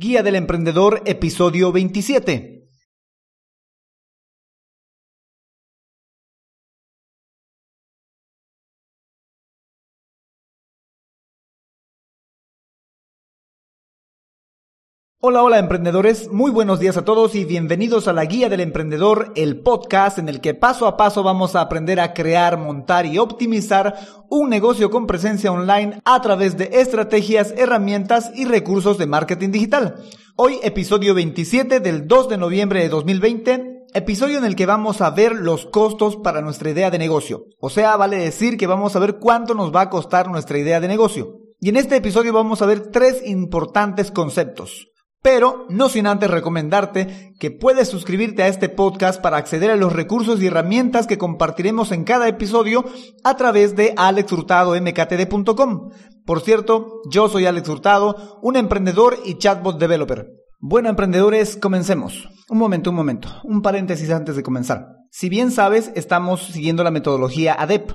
Guía del Emprendedor, episodio 27. Hola, hola emprendedores, muy buenos días a todos y bienvenidos a la Guía del Emprendedor, el podcast en el que paso a paso vamos a aprender a crear, montar y optimizar un negocio con presencia online a través de estrategias, herramientas y recursos de marketing digital. Hoy episodio 27 del 2 de noviembre de 2020 episodio en el que vamos a ver los costos para nuestra idea de negocio. O sea, vale decir que vamos a ver cuánto nos va a costar nuestra idea de negocio. Y en este episodio vamos a ver tres importantes conceptos. Pero no sin antes recomendarte que puedes suscribirte a este podcast para acceder a los recursos y herramientas que compartiremos en cada episodio a través de alexhurtadomktd.com. Por cierto, yo soy Alex Hurtado, un emprendedor y chatbot developer. Bueno, emprendedores, comencemos. Un momento, un momento. Un paréntesis antes de comenzar. Si bien sabes, estamos siguiendo la metodología ADEP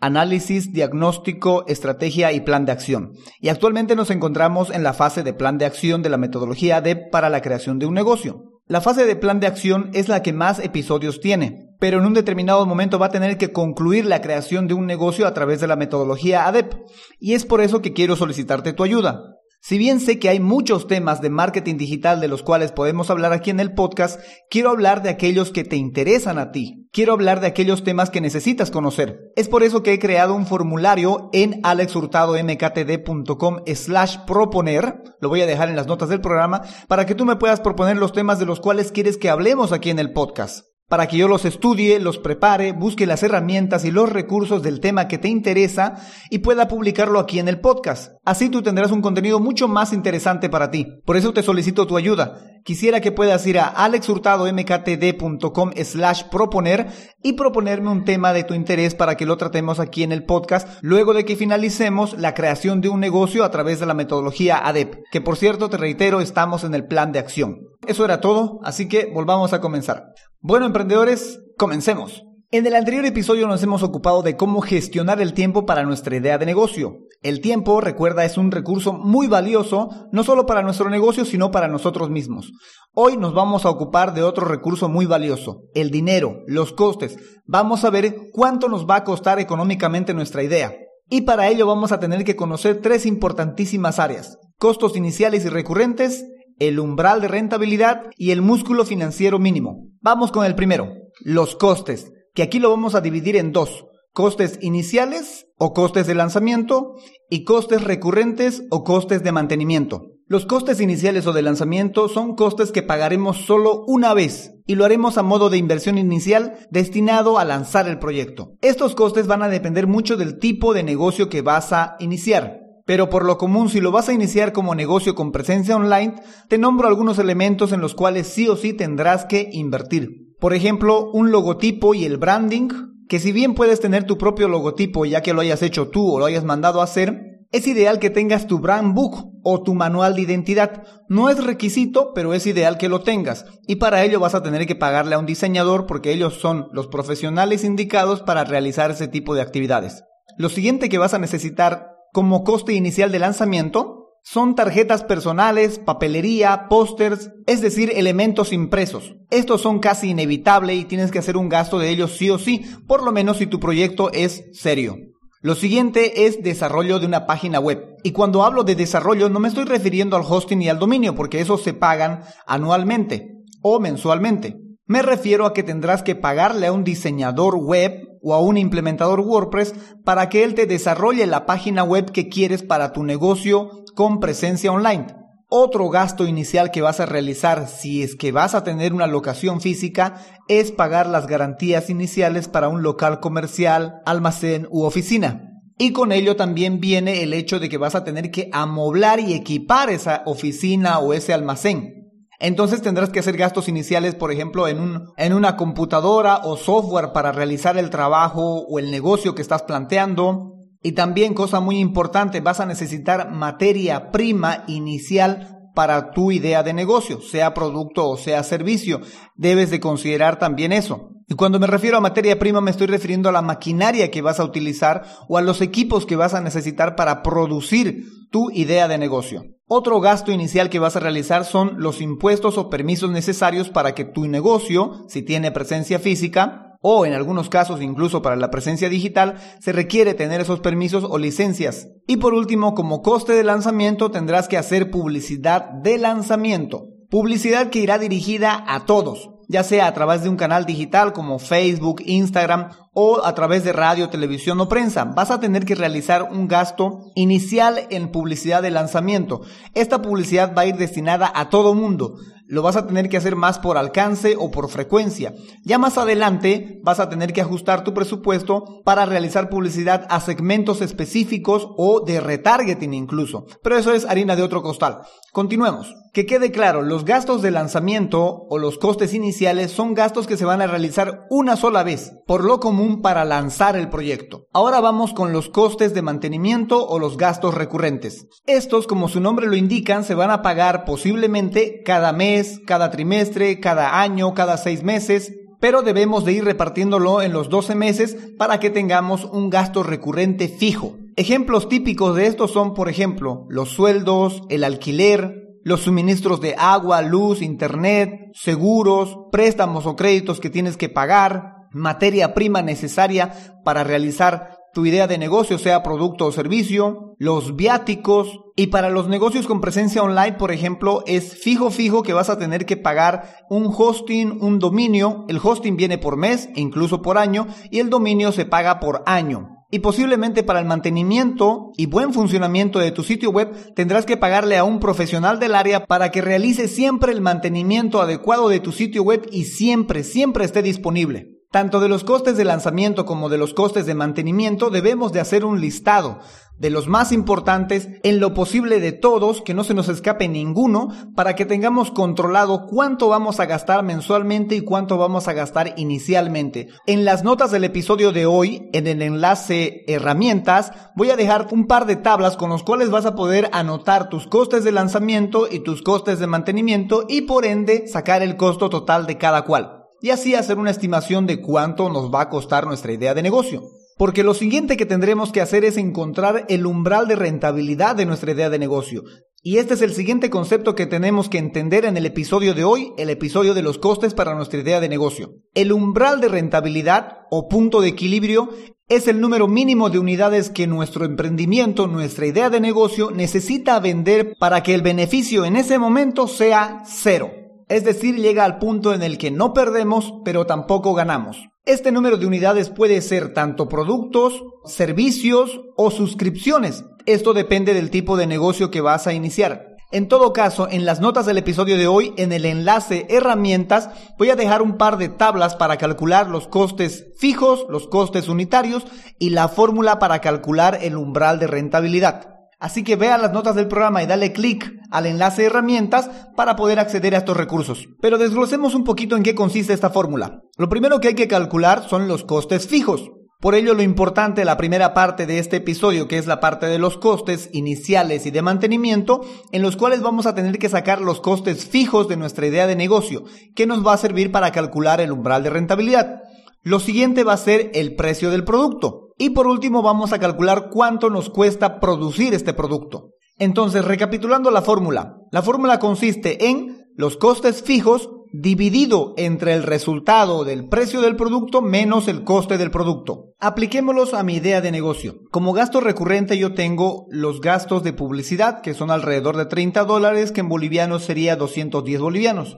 análisis, diagnóstico, estrategia y plan de acción. Y actualmente nos encontramos en la fase de plan de acción de la metodología ADEP para la creación de un negocio. La fase de plan de acción es la que más episodios tiene, pero en un determinado momento va a tener que concluir la creación de un negocio a través de la metodología ADEP. Y es por eso que quiero solicitarte tu ayuda. Si bien sé que hay muchos temas de marketing digital de los cuales podemos hablar aquí en el podcast, quiero hablar de aquellos que te interesan a ti. Quiero hablar de aquellos temas que necesitas conocer. Es por eso que he creado un formulario en alexhurtadomktd.com slash proponer. Lo voy a dejar en las notas del programa para que tú me puedas proponer los temas de los cuales quieres que hablemos aquí en el podcast para que yo los estudie, los prepare, busque las herramientas y los recursos del tema que te interesa y pueda publicarlo aquí en el podcast. Así tú tendrás un contenido mucho más interesante para ti. Por eso te solicito tu ayuda. Quisiera que puedas ir a alexhurtadomktd.com slash proponer y proponerme un tema de tu interés para que lo tratemos aquí en el podcast luego de que finalicemos la creación de un negocio a través de la metodología ADEP, que por cierto te reitero estamos en el plan de acción. Eso era todo, así que volvamos a comenzar. Bueno, emprendedores, comencemos. En el anterior episodio nos hemos ocupado de cómo gestionar el tiempo para nuestra idea de negocio. El tiempo, recuerda, es un recurso muy valioso, no solo para nuestro negocio, sino para nosotros mismos. Hoy nos vamos a ocupar de otro recurso muy valioso, el dinero, los costes. Vamos a ver cuánto nos va a costar económicamente nuestra idea. Y para ello vamos a tener que conocer tres importantísimas áreas. Costos iniciales y recurrentes, el umbral de rentabilidad y el músculo financiero mínimo. Vamos con el primero, los costes, que aquí lo vamos a dividir en dos, costes iniciales o costes de lanzamiento y costes recurrentes o costes de mantenimiento. Los costes iniciales o de lanzamiento son costes que pagaremos solo una vez y lo haremos a modo de inversión inicial destinado a lanzar el proyecto. Estos costes van a depender mucho del tipo de negocio que vas a iniciar. Pero por lo común, si lo vas a iniciar como negocio con presencia online, te nombro algunos elementos en los cuales sí o sí tendrás que invertir. Por ejemplo, un logotipo y el branding, que si bien puedes tener tu propio logotipo ya que lo hayas hecho tú o lo hayas mandado a hacer, es ideal que tengas tu brand book o tu manual de identidad. No es requisito, pero es ideal que lo tengas. Y para ello vas a tener que pagarle a un diseñador porque ellos son los profesionales indicados para realizar ese tipo de actividades. Lo siguiente que vas a necesitar como coste inicial de lanzamiento son tarjetas personales, papelería, pósters, es decir, elementos impresos. Estos son casi inevitables y tienes que hacer un gasto de ellos sí o sí, por lo menos si tu proyecto es serio. Lo siguiente es desarrollo de una página web. Y cuando hablo de desarrollo no me estoy refiriendo al hosting y al dominio, porque esos se pagan anualmente o mensualmente. Me refiero a que tendrás que pagarle a un diseñador web o a un implementador WordPress para que él te desarrolle la página web que quieres para tu negocio con presencia online. Otro gasto inicial que vas a realizar si es que vas a tener una locación física es pagar las garantías iniciales para un local comercial, almacén u oficina. Y con ello también viene el hecho de que vas a tener que amoblar y equipar esa oficina o ese almacén. Entonces tendrás que hacer gastos iniciales, por ejemplo, en, un, en una computadora o software para realizar el trabajo o el negocio que estás planteando. Y también, cosa muy importante, vas a necesitar materia prima inicial para tu idea de negocio, sea producto o sea servicio. Debes de considerar también eso. Y cuando me refiero a materia prima me estoy refiriendo a la maquinaria que vas a utilizar o a los equipos que vas a necesitar para producir tu idea de negocio. Otro gasto inicial que vas a realizar son los impuestos o permisos necesarios para que tu negocio, si tiene presencia física, o en algunos casos incluso para la presencia digital, se requiere tener esos permisos o licencias. Y por último, como coste de lanzamiento tendrás que hacer publicidad de lanzamiento. Publicidad que irá dirigida a todos, ya sea a través de un canal digital como Facebook, Instagram o a través de radio, televisión o prensa. Vas a tener que realizar un gasto inicial en publicidad de lanzamiento. Esta publicidad va a ir destinada a todo mundo lo vas a tener que hacer más por alcance o por frecuencia. Ya más adelante vas a tener que ajustar tu presupuesto para realizar publicidad a segmentos específicos o de retargeting incluso. Pero eso es harina de otro costal. Continuemos. Que quede claro, los gastos de lanzamiento o los costes iniciales son gastos que se van a realizar una sola vez, por lo común para lanzar el proyecto. Ahora vamos con los costes de mantenimiento o los gastos recurrentes. Estos, como su nombre lo indican, se van a pagar posiblemente cada mes, cada trimestre, cada año, cada seis meses, pero debemos de ir repartiéndolo en los 12 meses para que tengamos un gasto recurrente fijo. Ejemplos típicos de estos son, por ejemplo, los sueldos, el alquiler, los suministros de agua, luz, internet, seguros, préstamos o créditos que tienes que pagar, materia prima necesaria para realizar tu idea de negocio, sea producto o servicio, los viáticos y para los negocios con presencia online, por ejemplo, es fijo fijo que vas a tener que pagar un hosting, un dominio. El hosting viene por mes e incluso por año y el dominio se paga por año y posiblemente para el mantenimiento y buen funcionamiento de tu sitio web tendrás que pagarle a un profesional del área para que realice siempre el mantenimiento adecuado de tu sitio web y siempre, siempre esté disponible. Tanto de los costes de lanzamiento como de los costes de mantenimiento debemos de hacer un listado de los más importantes en lo posible de todos, que no se nos escape ninguno, para que tengamos controlado cuánto vamos a gastar mensualmente y cuánto vamos a gastar inicialmente. En las notas del episodio de hoy, en el enlace herramientas, voy a dejar un par de tablas con los cuales vas a poder anotar tus costes de lanzamiento y tus costes de mantenimiento y por ende sacar el costo total de cada cual y así hacer una estimación de cuánto nos va a costar nuestra idea de negocio. Porque lo siguiente que tendremos que hacer es encontrar el umbral de rentabilidad de nuestra idea de negocio. Y este es el siguiente concepto que tenemos que entender en el episodio de hoy, el episodio de los costes para nuestra idea de negocio. El umbral de rentabilidad o punto de equilibrio es el número mínimo de unidades que nuestro emprendimiento, nuestra idea de negocio necesita vender para que el beneficio en ese momento sea cero es decir, llega al punto en el que no perdemos, pero tampoco ganamos. Este número de unidades puede ser tanto productos, servicios o suscripciones. Esto depende del tipo de negocio que vas a iniciar. En todo caso, en las notas del episodio de hoy, en el enlace herramientas, voy a dejar un par de tablas para calcular los costes fijos, los costes unitarios y la fórmula para calcular el umbral de rentabilidad. Así que vea las notas del programa y dale clic al enlace de herramientas para poder acceder a estos recursos. Pero desglosemos un poquito en qué consiste esta fórmula. Lo primero que hay que calcular son los costes fijos. Por ello lo importante, la primera parte de este episodio, que es la parte de los costes iniciales y de mantenimiento, en los cuales vamos a tener que sacar los costes fijos de nuestra idea de negocio, que nos va a servir para calcular el umbral de rentabilidad. Lo siguiente va a ser el precio del producto. Y por último vamos a calcular cuánto nos cuesta producir este producto. Entonces, recapitulando la fórmula. La fórmula consiste en los costes fijos dividido entre el resultado del precio del producto menos el coste del producto. Apliquémoslos a mi idea de negocio. Como gasto recurrente yo tengo los gastos de publicidad, que son alrededor de 30 dólares, que en bolivianos sería 210 bolivianos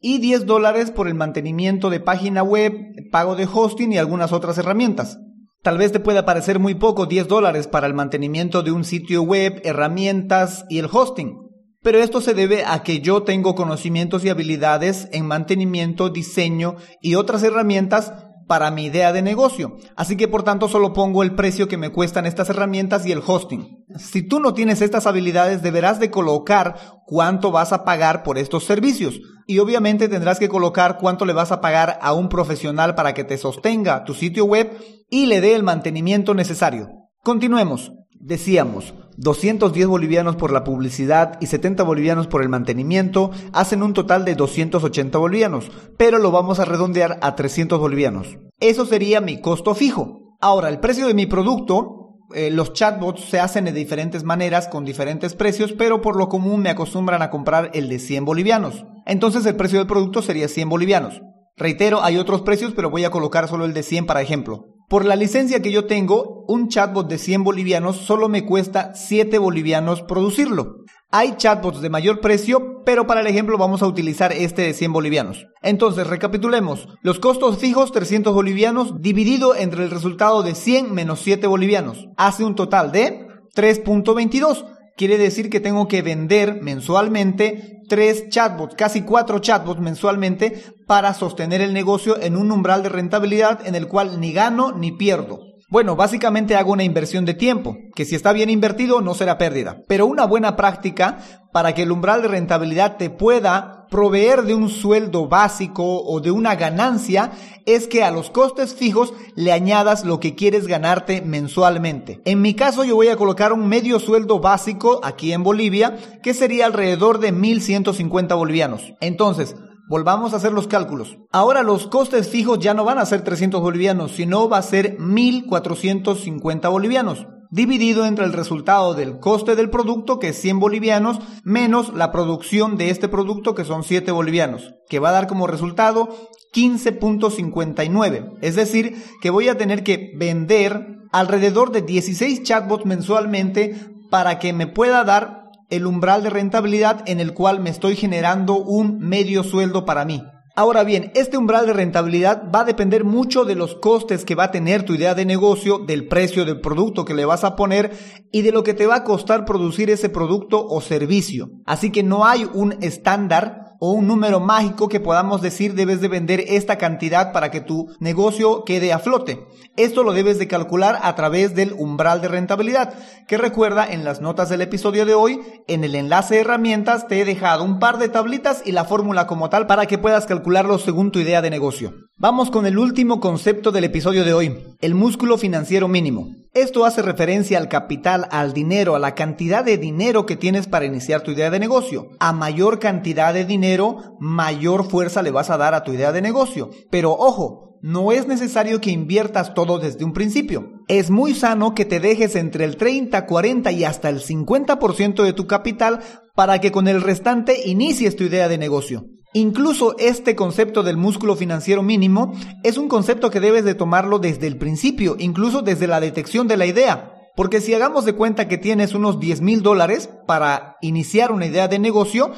y 10 dólares por el mantenimiento de página web, pago de hosting y algunas otras herramientas. Tal vez te pueda parecer muy poco 10 dólares para el mantenimiento de un sitio web, herramientas y el hosting. Pero esto se debe a que yo tengo conocimientos y habilidades en mantenimiento, diseño y otras herramientas para mi idea de negocio. Así que por tanto solo pongo el precio que me cuestan estas herramientas y el hosting. Si tú no tienes estas habilidades deberás de colocar cuánto vas a pagar por estos servicios. Y obviamente tendrás que colocar cuánto le vas a pagar a un profesional para que te sostenga tu sitio web y le dé el mantenimiento necesario. Continuemos. Decíamos, 210 bolivianos por la publicidad y 70 bolivianos por el mantenimiento hacen un total de 280 bolivianos, pero lo vamos a redondear a 300 bolivianos. Eso sería mi costo fijo. Ahora, el precio de mi producto eh, los chatbots se hacen de diferentes maneras con diferentes precios, pero por lo común me acostumbran a comprar el de 100 bolivianos. Entonces el precio del producto sería 100 bolivianos. Reitero, hay otros precios, pero voy a colocar solo el de 100 para ejemplo. Por la licencia que yo tengo, un chatbot de 100 bolivianos solo me cuesta 7 bolivianos producirlo. Hay chatbots de mayor precio, pero para el ejemplo vamos a utilizar este de 100 bolivianos. Entonces, recapitulemos. Los costos fijos 300 bolivianos dividido entre el resultado de 100 menos 7 bolivianos. Hace un total de 3.22. Quiere decir que tengo que vender mensualmente tres chatbots, casi cuatro chatbots mensualmente para sostener el negocio en un umbral de rentabilidad en el cual ni gano ni pierdo. Bueno, básicamente hago una inversión de tiempo, que si está bien invertido no será pérdida. Pero una buena práctica para que el umbral de rentabilidad te pueda proveer de un sueldo básico o de una ganancia es que a los costes fijos le añadas lo que quieres ganarte mensualmente. En mi caso yo voy a colocar un medio sueldo básico aquí en Bolivia que sería alrededor de 1150 bolivianos. Entonces, Volvamos a hacer los cálculos. Ahora los costes fijos ya no van a ser 300 bolivianos, sino va a ser 1450 bolivianos, dividido entre el resultado del coste del producto, que es 100 bolivianos, menos la producción de este producto, que son 7 bolivianos, que va a dar como resultado 15.59. Es decir, que voy a tener que vender alrededor de 16 chatbots mensualmente para que me pueda dar el umbral de rentabilidad en el cual me estoy generando un medio sueldo para mí. Ahora bien, este umbral de rentabilidad va a depender mucho de los costes que va a tener tu idea de negocio, del precio del producto que le vas a poner y de lo que te va a costar producir ese producto o servicio. Así que no hay un estándar o un número mágico que podamos decir debes de vender esta cantidad para que tu negocio quede a flote. Esto lo debes de calcular a través del umbral de rentabilidad, que recuerda en las notas del episodio de hoy, en el enlace de herramientas te he dejado un par de tablitas y la fórmula como tal para que puedas calcularlo según tu idea de negocio. Vamos con el último concepto del episodio de hoy, el músculo financiero mínimo. Esto hace referencia al capital, al dinero, a la cantidad de dinero que tienes para iniciar tu idea de negocio. A mayor cantidad de dinero, mayor fuerza le vas a dar a tu idea de negocio. Pero ojo, no es necesario que inviertas todo desde un principio. Es muy sano que te dejes entre el 30, 40 y hasta el 50% de tu capital para que con el restante inicies tu idea de negocio. Incluso este concepto del músculo financiero mínimo es un concepto que debes de tomarlo desde el principio, incluso desde la detección de la idea. Porque si hagamos de cuenta que tienes unos 10 mil dólares para iniciar una idea de negocio,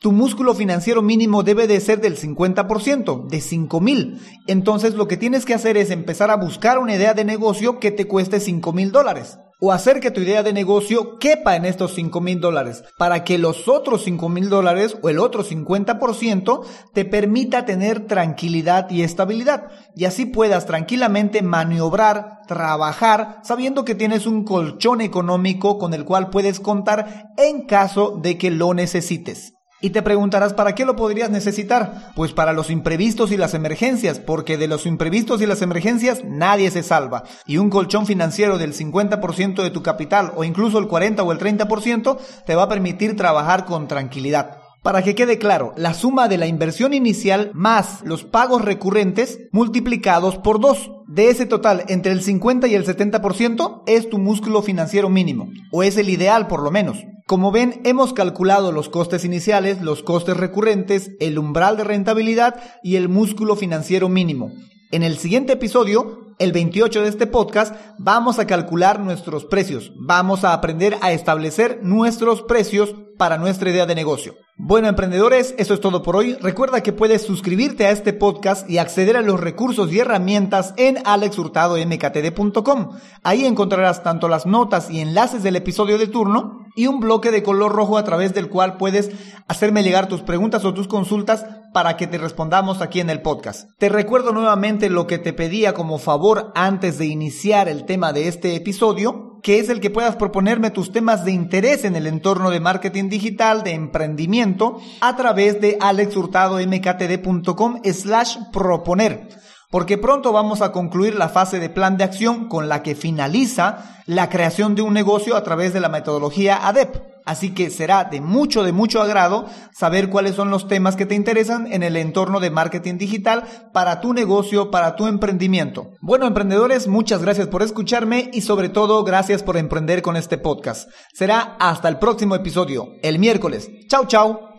tu músculo financiero mínimo debe de ser del 50%, de 5 mil. Entonces lo que tienes que hacer es empezar a buscar una idea de negocio que te cueste 5 mil dólares. O hacer que tu idea de negocio quepa en estos 5 mil dólares para que los otros 5 mil dólares o el otro 50% te permita tener tranquilidad y estabilidad. Y así puedas tranquilamente maniobrar, trabajar, sabiendo que tienes un colchón económico con el cual puedes contar en caso de que lo necesites. Y te preguntarás, ¿para qué lo podrías necesitar? Pues para los imprevistos y las emergencias, porque de los imprevistos y las emergencias nadie se salva. Y un colchón financiero del 50% de tu capital o incluso el 40 o el 30% te va a permitir trabajar con tranquilidad. Para que quede claro, la suma de la inversión inicial más los pagos recurrentes multiplicados por dos. De ese total, entre el 50 y el 70% es tu músculo financiero mínimo, o es el ideal por lo menos. Como ven, hemos calculado los costes iniciales, los costes recurrentes, el umbral de rentabilidad y el músculo financiero mínimo. En el siguiente episodio, el 28 de este podcast, vamos a calcular nuestros precios. Vamos a aprender a establecer nuestros precios para nuestra idea de negocio. Bueno, emprendedores, eso es todo por hoy. Recuerda que puedes suscribirte a este podcast y acceder a los recursos y herramientas en alexhurtadomktd.com. Ahí encontrarás tanto las notas y enlaces del episodio de turno y un bloque de color rojo a través del cual puedes hacerme llegar tus preguntas o tus consultas para que te respondamos aquí en el podcast. Te recuerdo nuevamente lo que te pedía como favor antes de iniciar el tema de este episodio que es el que puedas proponerme tus temas de interés en el entorno de marketing digital, de emprendimiento, a través de alexhurtadomktd.com slash proponer. Porque pronto vamos a concluir la fase de plan de acción con la que finaliza la creación de un negocio a través de la metodología ADEP. Así que será de mucho, de mucho agrado saber cuáles son los temas que te interesan en el entorno de marketing digital para tu negocio, para tu emprendimiento. Bueno, emprendedores, muchas gracias por escucharme y sobre todo gracias por emprender con este podcast. Será hasta el próximo episodio, el miércoles. Chao, chao.